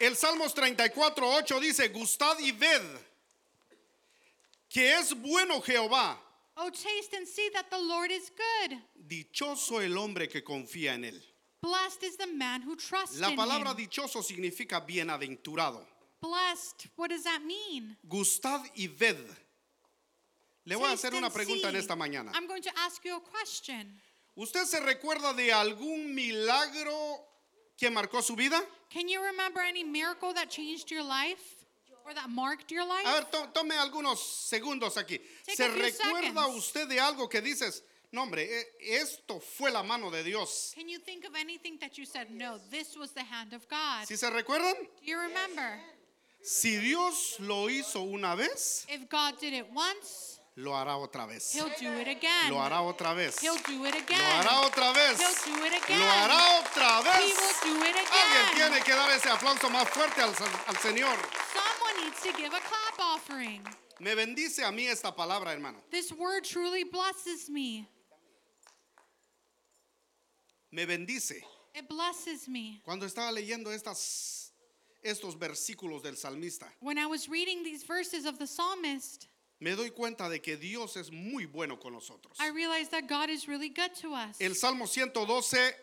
El Salmos 34, 8 dice, gustad y ved que es bueno Jehová. Oh, taste and see that the Lord is good. Dichoso el hombre que confía en él. Blessed is the man who trusts La in palabra him. dichoso significa bienaventurado. Blessed, what does that mean? Gustad y ved. Le voy a hacer una pregunta en esta mañana. I'm going to ask you a question. ¿Usted se recuerda de algún milagro que marcó su vida? Can you remember any miracle that changed your life or that marked your life? A ver, to- tome algunos segundos aquí. Take ¿Se a few recuerda seconds. usted de algo que dices, no hombre, eh, esto fue la mano de Dios? Can you think of anything that you said, no, this was the hand of God? ¿Sí se recuerdan? Do you remember? Si Dios lo hizo una vez, If God did it once, lo hará otra vez. He'll do it again. Lo hará otra vez. He'll do it Lo again. hará otra vez. He'll do it again. Lo hará otra He vez. will do it Alguien again. tiene que dar ese aplauso más fuerte al, al Señor. Someone needs to give a clap offering. Me bendice a mí esta palabra, hermano. This word truly blesses me. Me bendice. It blesses me. Cuando estaba leyendo estas, estos versículos del salmista, When I was reading these verses of the psalmist, me doy cuenta de que Dios es muy bueno con nosotros. I realized that God is really good to us. El Salmo 112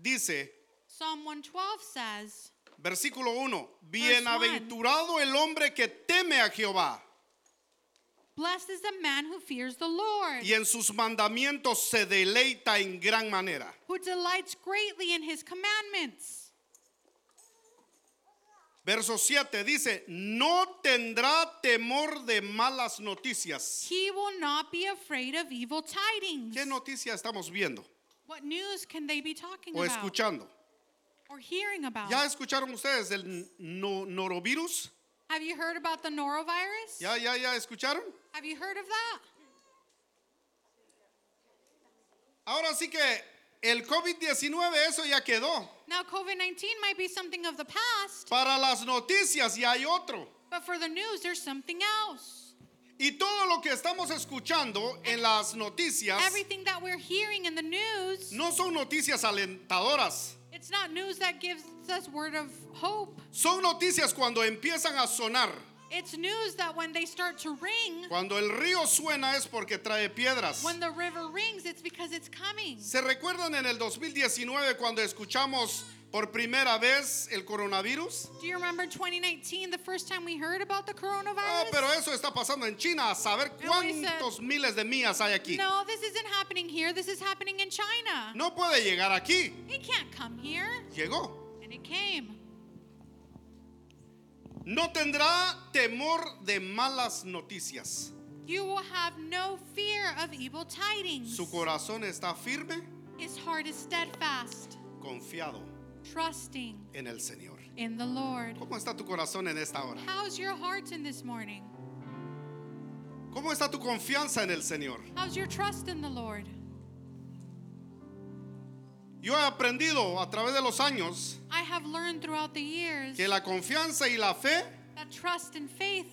dice, Psalm 112 says, versículo 1, bienaventurado el hombre que teme a Jehová Blessed is the man who fears the Lord, y en sus mandamientos se deleita en gran manera. who delights greatly in his commandments. Verso 7 dice, no tendrá temor de malas noticias. He will not be afraid of evil tidings. ¿Qué noticia estamos viendo What news can they be talking o about escuchando? Or hearing about? ¿Ya escucharon ustedes del no- norovirus? Have you heard about the norovirus? ¿Ya, ya, ya escucharon? Have you heard of that? Ahora sí que el COVID-19 eso ya quedó. Now, COVID 19 might be something of the past, Para las noticias y hay otro. but for the news, there's something else. Y todo lo que estamos escuchando en las noticias Everything that we're hearing in the news, no son noticias alentadoras. It's not news that gives us word of hope. Son noticias cuando empiezan a sonar. It's news that when they start to ring, Cuando el río suena es porque trae piedras. when the river rings, it's because it's coming. ¿Se recuerdan en el 2019 cuando escuchamos por primera vez el coronavirus? Do you remember 2019, the first time we heard about the Ah, coronavirus? pero eso está pasando en China. A saber said- cuántos miles de millas hay aquí. No, this isn't happening here. This is happening in China. No puede llegar aquí. It can't come here. Llegó. And it came. No tendrá temor de malas noticias. You will have no fear of evil tidings. Su corazón está firme, His heart is steadfast, confiado trusting en el Señor. in the Lord. ¿Cómo está tu corazón en esta hora? How's your heart in this morning? ¿Cómo está tu confianza en el Señor? How's your trust in the Lord? Yo he aprendido a través de los años I have learned throughout the years que la confianza y la fe that trust and faith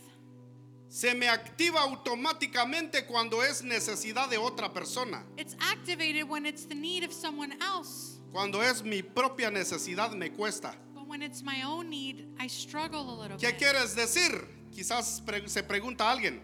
se me activa automáticamente cuando es necesidad de otra persona. it's activated when it's the need of someone else. Cuando es mi propia necesidad me cuesta. But when it's my own need, I struggle a little ¿Qué bit. quieres decir? Quizás pre- se pregunta alguien.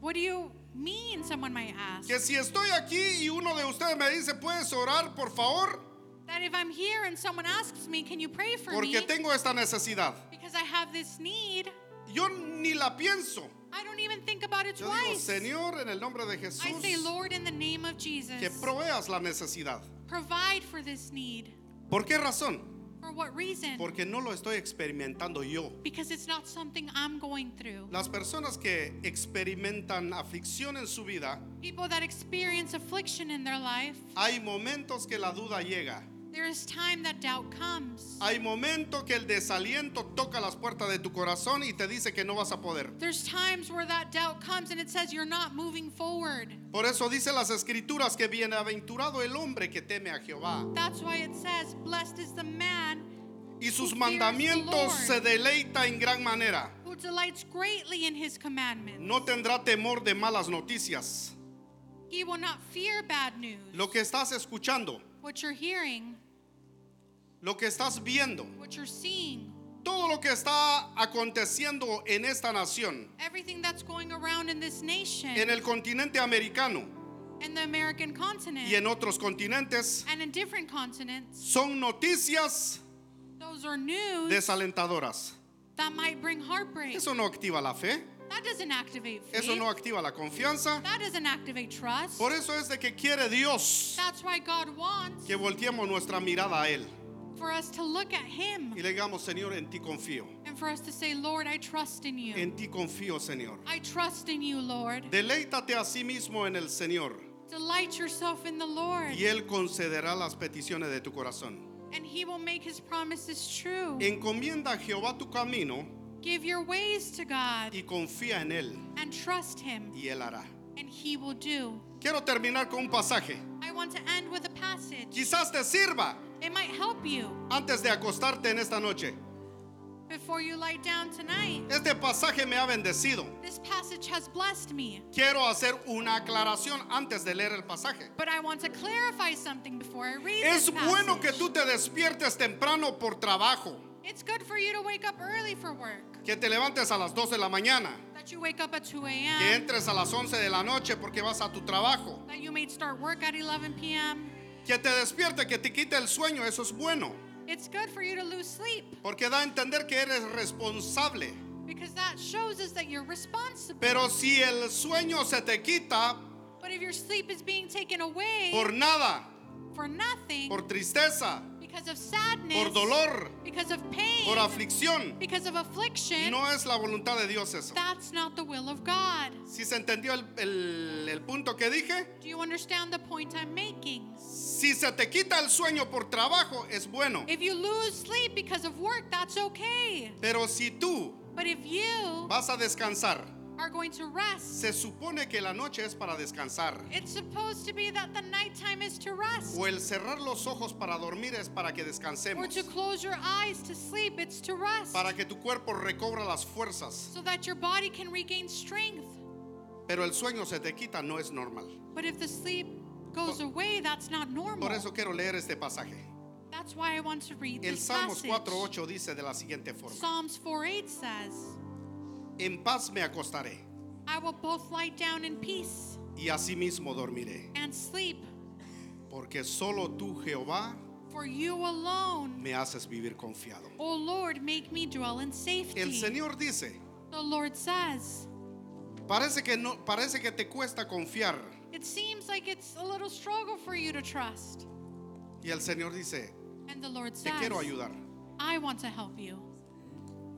What do you mean? Someone might ask. Que si estoy aquí y uno de ustedes me dice, ¿puedes orar, por favor? That if I'm here and someone asks me, can you pray for Porque me? tengo esta necesidad. Because I have this need, Yo ni la pienso. I don't even think about it Yo digo, twice. Señor, en el nombre de Jesús, I say, Lord, in the name of Jesus, que proveas la necesidad. Provide for this need. ¿Por qué razón? For what reason? Porque no lo estoy experimentando yo. because it's not something I'm going through. Las personas que experimentan aflicción en su vida, People that experience affliction in their life, hay momentos que la duda llega. There is time that doubt comes. Hay momentos que el desaliento toca las puertas de tu corazón y te dice que no vas a poder. There's times where that doubt comes and it says you're not moving forward. Por eso dice las escrituras que bienaventurado el hombre que teme a Jehová That's why it says, Blessed is the man y sus mandamientos se deleita en gran manera. who delights greatly in his commandments. No tendrá temor de malas noticias. He will not fear bad news. Lo que estás escuchando, What you're hearing, lo que estás viendo, what you're seeing, todo lo que está aconteciendo en esta nación, everything that's going around in this nation en el continente americano and the American continent y en otros continentes, and in different continents, son noticias those are news desalentadoras. that might bring heartbreak. Eso no activa la fe, That doesn't activate faith. eso no activa la confianza. that doesn't activate trust. Por eso es de que quiere Dios That's why God wants que volteemos nuestra mirada a Él for us to look at Him y le digamos, Señor, en ti confío. and for us to say, Lord, I trust in you. En ti confío, Señor. I trust in you, Lord. Deleítate a sí mismo en el Señor Delight yourself in the Lord, y Él concederá las peticiones de tu corazón. and He will make His promises true. Encomienda a Jehová tu camino Give your ways to God y confía en Él and trust Him, y Él hará. and He will do. Quiero terminar con un pasaje. I want to end with a passage. Quizás te sirva It might help you antes de acostarte en esta noche. before you lie down tonight. Este pasaje me ha bendecido. This passage has blessed me, Quiero hacer una aclaración antes de leer el pasaje. but I want to clarify something before I read Es bueno que tú te despiertes temprano por trabajo, It's good for you to wake up early for work, que te levantes a las 12 de la mañana, that you wake up at 2 que a.m., entres a las 11 de la noche porque vas a tu trabajo, that you may start work at 11 p.m. que te despierte, que te quite el sueño, eso es bueno, It's good for you to lose sleep. Porque da a entender que eres responsable. Because that shows us that you're responsible. Pero si el sueño se te quita But if your sleep is being taken away por nada, for nothing, por tristeza, because of sadness, por dolor, because of pain, por aflicción, because of affliction, no es la voluntad de Dios eso. that's not the will of God. Si se entendió el, el- el punto que dije, Do you understand the point I'm making? si se te quita el sueño por trabajo es bueno, If you lose sleep because of work, that's okay. pero si tú But if you vas a descansar, are going to rest, se supone que la noche es para descansar. it's supposed to be that the nighttime is to rest. O el cerrar los ojos para dormir es para que Or descansemos, to close your eyes to sleep, it's to rest. para que tu cuerpo recobra las fuerzas. So that your body can regain strength. Pero el sueño se te quita, no es normal. But if the sleep goes away, that's not normal. Por eso quiero leer este pasaje. That's why I want to read El this Salmos passage. 4.8 dice de la siguiente forma. Psalms 4:8 says, En paz me acostaré I will both lie down in peace y asimismo dormiré. and sleep, Porque solo tú, Jehová, for you alone, me haces vivir confiado. O Lord, make me dwell in safety. El Señor dice, The Lord says, parece que no parece que te cuesta confiar. It seems like it's a little struggle for you to trust. Y el Señor dice, And the Lord te says, quiero ayudar. I want to help you.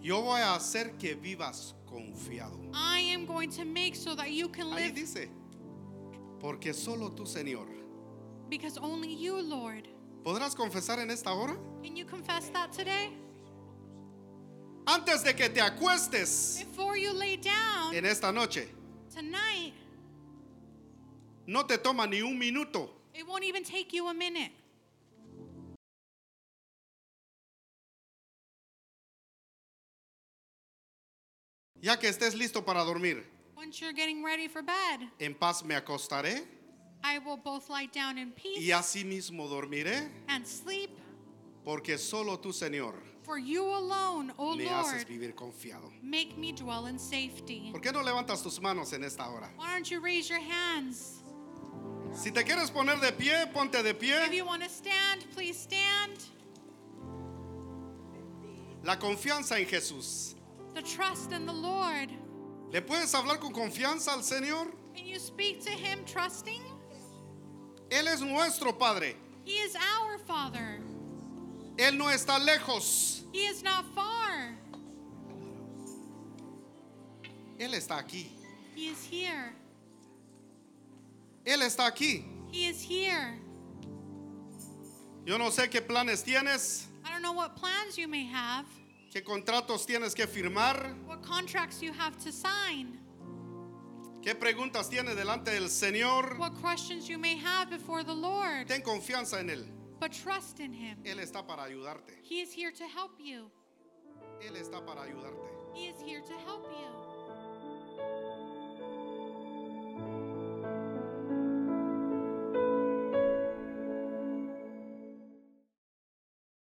Yo voy a hacer que vivas confiado. I am going to make so that you can Ahí live dice, porque solo tú, Señor. because only you, Lord. ¿Podrás confesar en esta hora? Can you confess that today? Antes de que te acuestes Before you lay down en esta noche, tonight, no te toma ni un minuto it won't even take you a minute. Ya que estés listo para dormir. Once you're getting ready for bed, En paz me acostaré I will both lie down in peace y asimismo dormiré, and sleep. porque solo tú, Señor, For you alone, O me haces Lord, vivir confiado. make me dwell in safety. ¿Por qué no levantas tus manos en esta hora? Why don't you raise your hands? Si te quieres poner de pie, ponte de If pie. you want to stand, please stand. La confianza en Jesús. The trust in the Lord. ¿Le puedes hablar con confianza al Señor? Can you speak to Him trusting? Él es nuestro Padre. He is our Father. Él no está lejos. He is not far. Él está aquí. He is here. Él está aquí. He is here. Yo no sé qué planes tienes, I don't know what plans you may have, qué contratos tienes que firmar, what contracts you have to sign, qué preguntas tienes delante del Señor. what questions you may have before the Lord. Ten confianza en Él. But trust in Him. Él está para ayudarte. He is here to help you. Él está para ayudarte. He is here to help you.